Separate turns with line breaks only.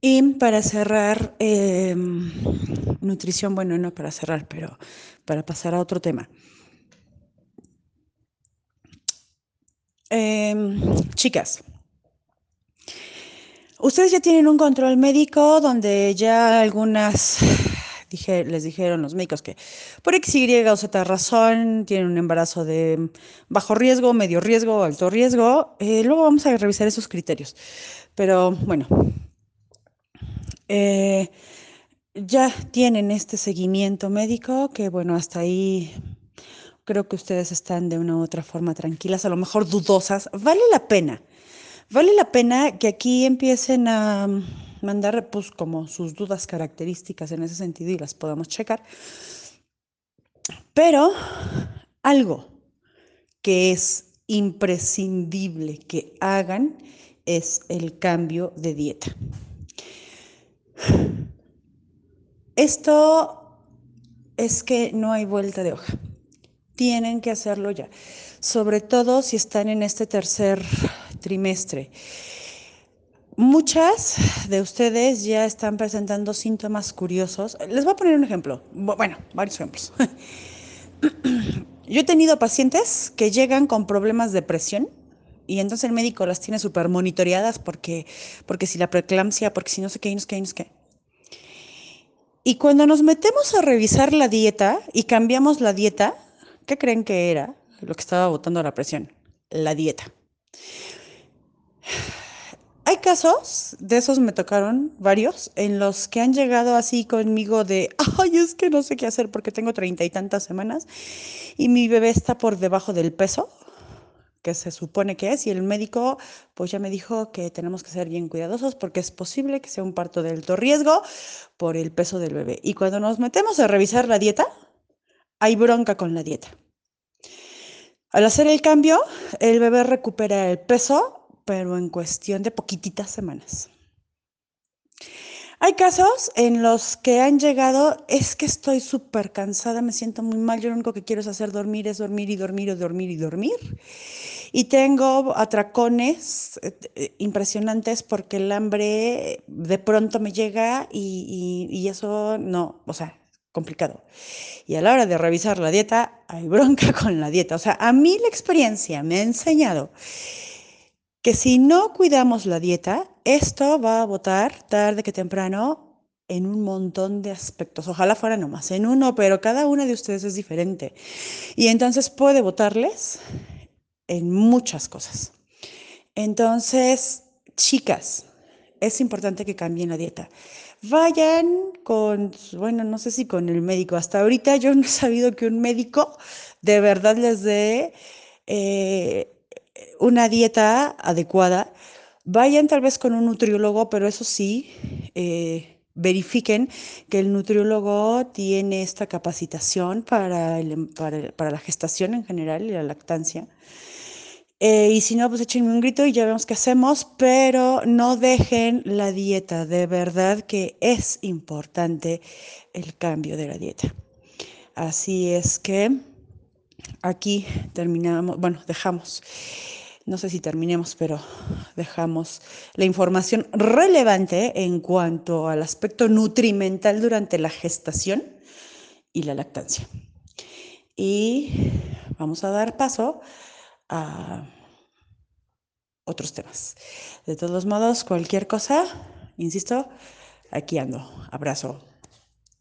Y para cerrar, em, nutrición, bueno, no para cerrar, pero para pasar a otro tema. Em, chicas, ustedes ya tienen un control médico donde ya algunas dije, les dijeron los médicos que por X, Y o Z razón tienen un embarazo de bajo riesgo, medio riesgo, alto riesgo. Eh, luego vamos a revisar esos criterios. Pero bueno, eh, ya tienen este seguimiento médico que bueno, hasta ahí creo que ustedes están de una u otra forma tranquilas, a lo mejor dudosas. Vale la pena. Vale la pena que aquí empiecen a mandar pues como sus dudas características en ese sentido y las podamos checar. Pero algo que es imprescindible que hagan es el cambio de dieta. Esto es que no hay vuelta de hoja. Tienen que hacerlo ya, sobre todo si están en este tercer trimestre. Muchas de ustedes ya están presentando síntomas curiosos. Les voy a poner un ejemplo. Bueno, varios ejemplos. Yo he tenido pacientes que llegan con problemas de presión y entonces el médico las tiene súper monitoreadas porque, porque si la preeclampsia, porque si no sé qué, no sé qué, no sé qué. Y cuando nos metemos a revisar la dieta y cambiamos la dieta, ¿qué creen que era lo que estaba botando la presión? La dieta. Hay casos, de esos me tocaron varios, en los que han llegado así conmigo de, ay, es que no sé qué hacer porque tengo treinta y tantas semanas y mi bebé está por debajo del peso que se supone que es y el médico pues ya me dijo que tenemos que ser bien cuidadosos porque es posible que sea un parto de alto riesgo por el peso del bebé. Y cuando nos metemos a revisar la dieta, hay bronca con la dieta. Al hacer el cambio, el bebé recupera el peso pero en cuestión de poquititas semanas. Hay casos en los que han llegado, es que estoy súper cansada, me siento muy mal, yo lo único que quiero es hacer dormir, es dormir y dormir y dormir y dormir. Y tengo atracones eh, eh, impresionantes porque el hambre de pronto me llega y, y eso no, o sea, complicado. Y a la hora de revisar la dieta, hay bronca con la dieta. O sea, a mí la experiencia me ha enseñado que si no cuidamos la dieta, esto va a votar tarde que temprano en un montón de aspectos. Ojalá fuera nomás en uno, pero cada una de ustedes es diferente. Y entonces puede votarles en muchas cosas. Entonces, chicas, es importante que cambien la dieta. Vayan con, bueno, no sé si con el médico. Hasta ahorita yo no he sabido que un médico de verdad les dé eh, una dieta adecuada, vayan tal vez con un nutriólogo, pero eso sí, eh, verifiquen que el nutriólogo tiene esta capacitación para, em, para, la gestación en general y la lactancia. Eh, y si no, pues échenme un grito y ya vemos qué hacemos, pero no dejen la dieta. De verdad que es importante el cambio de la dieta. Así es que aquí terminamos, bueno, dejamos no sé si terminemos, pero dejamos la información relevante en cuanto al aspecto nutrimental durante la gestación y la lactancia. Y vamos a dar paso a otros temas. De todos modos, cualquier cosa, insisto, aquí ando. Abrazo.